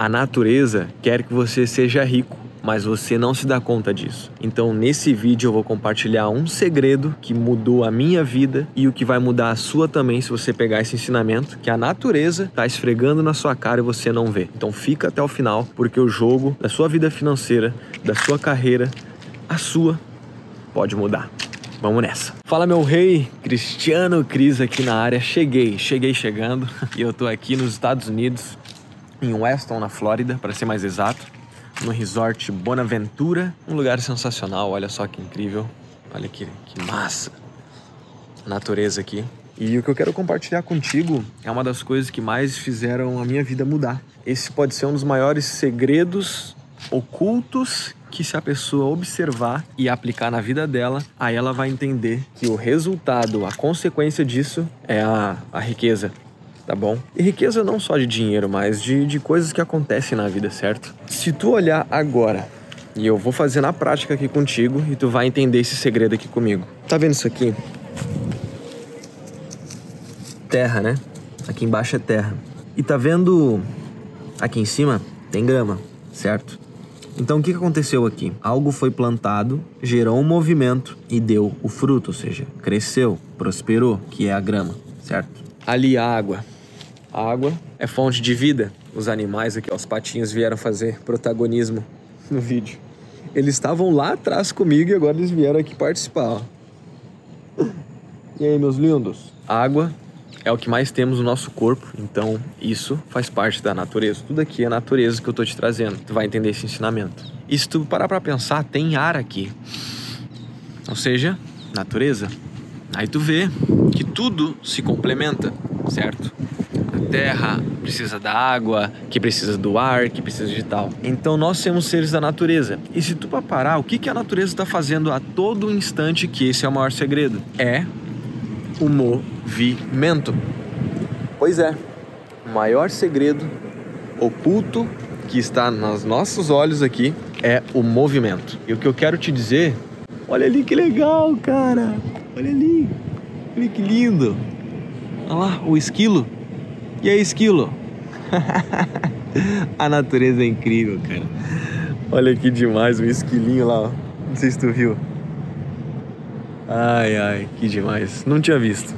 A natureza quer que você seja rico mas você não se dá conta disso. Então, nesse vídeo eu vou compartilhar um segredo que mudou a minha vida e o que vai mudar a sua também se você pegar esse ensinamento que a natureza está esfregando na sua cara e você não vê. Então, fica até o final, porque o jogo da sua vida financeira, da sua carreira, a sua pode mudar. Vamos nessa. Fala meu rei, Cristiano Cris aqui na área. Cheguei, cheguei chegando e eu tô aqui nos Estados Unidos, em Weston, na Flórida, para ser mais exato no resort Bonaventura, um lugar sensacional, olha só que incrível, olha que, que massa, natureza aqui. E o que eu quero compartilhar contigo é uma das coisas que mais fizeram a minha vida mudar. Esse pode ser um dos maiores segredos ocultos que se a pessoa observar e aplicar na vida dela, aí ela vai entender que o resultado, a consequência disso é a, a riqueza, tá bom? E riqueza não só de dinheiro, mas de, de coisas que acontecem na vida, certo? Se tu olhar agora, e eu vou fazer na prática aqui contigo, e tu vai entender esse segredo aqui comigo. Tá vendo isso aqui? Terra, né? Aqui embaixo é terra. E tá vendo aqui em cima? Tem grama, certo? Então o que aconteceu aqui? Algo foi plantado, gerou um movimento e deu o fruto, ou seja, cresceu, prosperou, que é a grama, certo? Ali a água, a água é fonte de vida. Os animais aqui, ó, os patinhos vieram fazer protagonismo no vídeo. Eles estavam lá atrás comigo e agora eles vieram aqui participar. Ó. E aí, meus lindos? Água é o que mais temos no nosso corpo, então isso faz parte da natureza. Tudo aqui é natureza que eu tô te trazendo. Tu vai entender esse ensinamento. E se tu parar pra pensar, tem ar aqui. Ou seja, natureza. Aí tu vê que tudo se complementa, certo? Terra, precisa da água, que precisa do ar, que precisa de tal. Então nós somos seres da natureza. E se tu para parar, o que, que a natureza está fazendo a todo instante, que esse é o maior segredo? É o movimento. Pois é, o maior segredo oculto que está nos nossos olhos aqui é o movimento. E o que eu quero te dizer, olha ali que legal, cara. Olha ali. Olha que lindo. Olha lá, o esquilo. E aí, esquilo? a natureza é incrível, cara. Olha que demais, o esquilinho lá, ó. Não sei se tu viu. Ai, ai, que demais. Não tinha visto.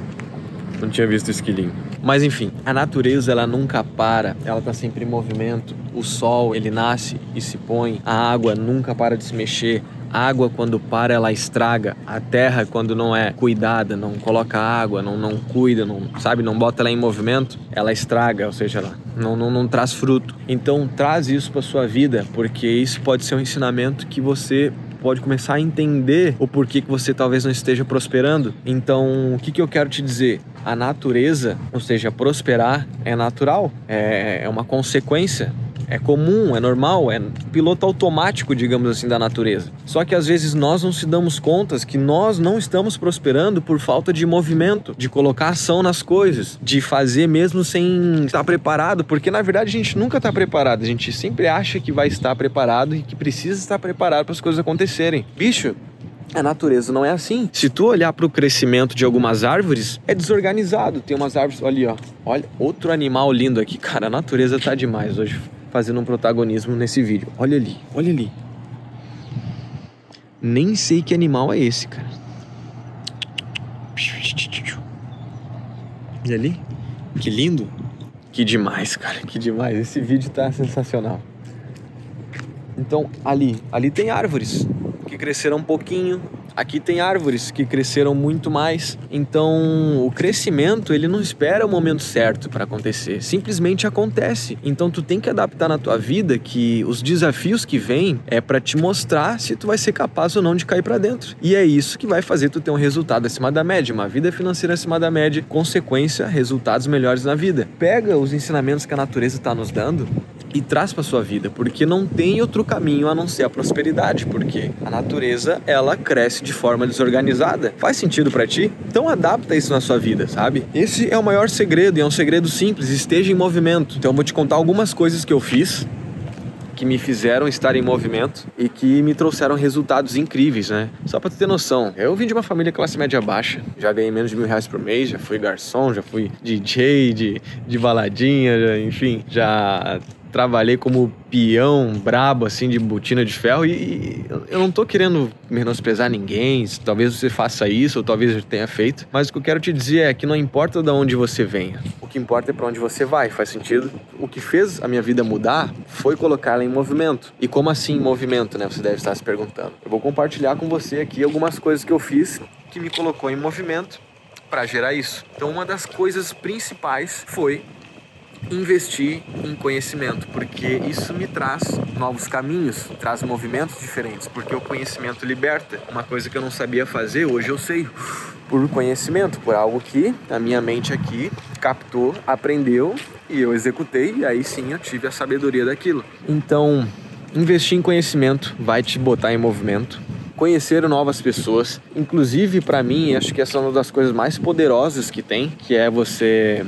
Não tinha visto o esquilinho. Mas enfim, a natureza ela nunca para, ela tá sempre em movimento. O sol, ele nasce e se põe, a água nunca para de se mexer, a água, quando para, ela estraga. A terra, quando não é cuidada, não coloca água, não, não cuida, não, sabe, não bota ela em movimento, ela estraga, ou seja, ela não, não, não traz fruto. Então, traz isso para sua vida, porque isso pode ser um ensinamento que você pode começar a entender o porquê que você talvez não esteja prosperando. Então, o que, que eu quero te dizer? A natureza, ou seja, prosperar é natural, é, é uma consequência é comum, é normal, é piloto automático, digamos assim, da natureza. Só que às vezes nós não se damos contas que nós não estamos prosperando por falta de movimento, de colocar ação nas coisas, de fazer mesmo sem estar preparado, porque na verdade a gente nunca está preparado, a gente sempre acha que vai estar preparado e que precisa estar preparado para as coisas acontecerem. Bicho, a natureza não é assim. Se tu olhar para o crescimento de algumas árvores, é desorganizado. Tem umas árvores, ali, ó. Olha, outro animal lindo aqui. Cara, a natureza tá demais hoje fazendo um protagonismo nesse vídeo. Olha ali, olha ali. Nem sei que animal é esse, cara. E ali? Que lindo. Que demais, cara. Que demais. Esse vídeo tá sensacional. Então, ali, ali tem árvores que cresceram um pouquinho, Aqui tem árvores que cresceram muito mais, então o crescimento ele não espera o momento certo para acontecer, simplesmente acontece. Então tu tem que adaptar na tua vida que os desafios que vêm é para te mostrar se tu vai ser capaz ou não de cair para dentro. E é isso que vai fazer tu ter um resultado acima da média, uma vida financeira acima da média, consequência, resultados melhores na vida. Pega os ensinamentos que a natureza está nos dando e traz para sua vida, porque não tem outro caminho a não ser a prosperidade, porque a natureza ela cresce de forma desorganizada. Faz sentido para ti? Então adapta isso na sua vida, sabe? Esse é o maior segredo e é um segredo simples, esteja em movimento. Então eu vou te contar algumas coisas que eu fiz que me fizeram estar em movimento e que me trouxeram resultados incríveis, né? Só tu ter noção, eu vim de uma família classe média baixa, já ganhei menos de mil reais por mês, já fui garçom, já fui DJ de, de baladinha, já, enfim, já trabalhei como peão brabo, assim, de botina de ferro. E eu não tô querendo menosprezar ninguém. Talvez você faça isso, ou talvez eu tenha feito. Mas o que eu quero te dizer é que não importa de onde você venha. O que importa é para onde você vai. Faz sentido? O que fez a minha vida mudar foi colocá-la em movimento. E como assim em movimento, né? Você deve estar se perguntando. Eu vou compartilhar com você aqui algumas coisas que eu fiz que me colocou em movimento para gerar isso. Então, uma das coisas principais foi investir em conhecimento, porque isso me traz novos caminhos, traz movimentos diferentes, porque o conhecimento liberta. Uma coisa que eu não sabia fazer, hoje eu sei por conhecimento, por algo que a minha mente aqui captou, aprendeu e eu executei, e aí sim eu tive a sabedoria daquilo. Então, investir em conhecimento vai te botar em movimento, conhecer novas pessoas. Inclusive, para mim, acho que essa é uma das coisas mais poderosas que tem, que é você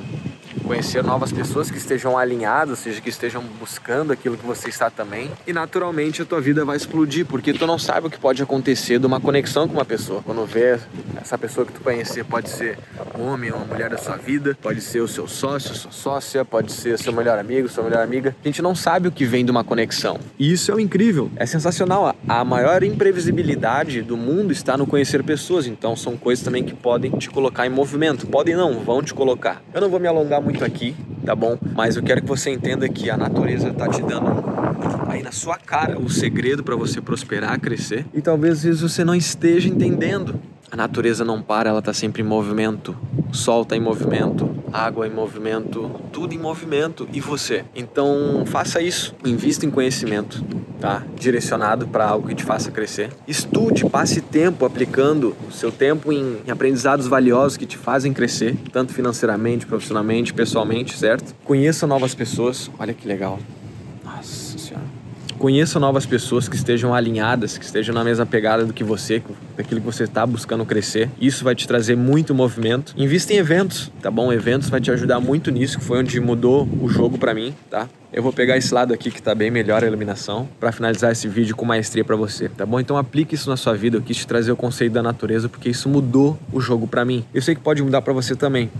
conhecer novas pessoas que estejam alinhadas, ou seja, que estejam buscando aquilo que você está também. E naturalmente a tua vida vai explodir, porque tu não sabe o que pode acontecer de uma conexão com uma pessoa. Quando vê essa pessoa que tu conhecer, pode ser um homem ou uma mulher da sua vida, pode ser o seu sócio, sua sócia, pode ser seu melhor amigo, sua melhor amiga. A gente não sabe o que vem de uma conexão. E isso é o incrível, é sensacional. A maior imprevisibilidade do mundo está no conhecer pessoas, então são coisas também que podem te colocar em movimento. Podem não, vão te colocar. Eu não vou me alongar muito muito aqui, tá bom? Mas eu quero que você entenda que a natureza tá te dando aí na sua cara o segredo para você prosperar, crescer. E talvez às vezes você não esteja entendendo. A natureza não para, ela tá sempre em movimento. O sol tá em movimento, água em movimento, tudo em movimento e você. Então, faça isso, invista em conhecimento, tá? Direcionado para algo que te faça crescer. Estude, passe tempo aplicando o seu tempo em, em aprendizados valiosos que te fazem crescer, tanto financeiramente, profissionalmente, pessoalmente, certo? Conheça novas pessoas. Olha que legal. Nossa. Conheça novas pessoas que estejam alinhadas, que estejam na mesma pegada do que você, daquilo que você está buscando crescer. Isso vai te trazer muito movimento. Invista em eventos, tá bom? Eventos vai te ajudar muito nisso, que foi onde mudou o jogo para mim, tá? Eu vou pegar esse lado aqui que está bem melhor a iluminação para finalizar esse vídeo com maestria para você, tá bom? Então aplique isso na sua vida. Eu quis te trazer o conceito da natureza porque isso mudou o jogo para mim. Eu sei que pode mudar para você também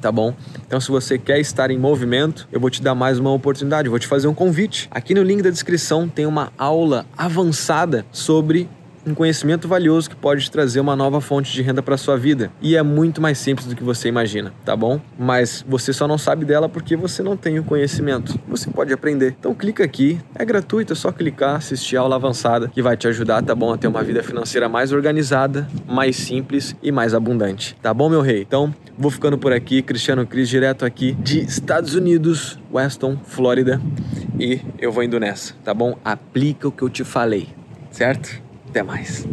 tá bom? Então, se você quer estar em movimento, eu vou te dar mais uma oportunidade, vou te fazer um convite. Aqui no link da descrição tem uma aula avançada sobre um conhecimento valioso que pode trazer uma nova fonte de renda para sua vida. E é muito mais simples do que você imagina, tá bom? Mas você só não sabe dela porque você não tem o conhecimento. Você pode aprender. Então clica aqui, é gratuito, é só clicar, assistir a aula avançada que vai te ajudar, tá bom? A ter uma vida financeira mais organizada, mais simples e mais abundante. Tá bom, meu rei? Então, vou ficando por aqui, Cristiano Cris, direto aqui de Estados Unidos, Weston, Flórida. E eu vou indo nessa, tá bom? Aplica o que eu te falei, certo? Até mais.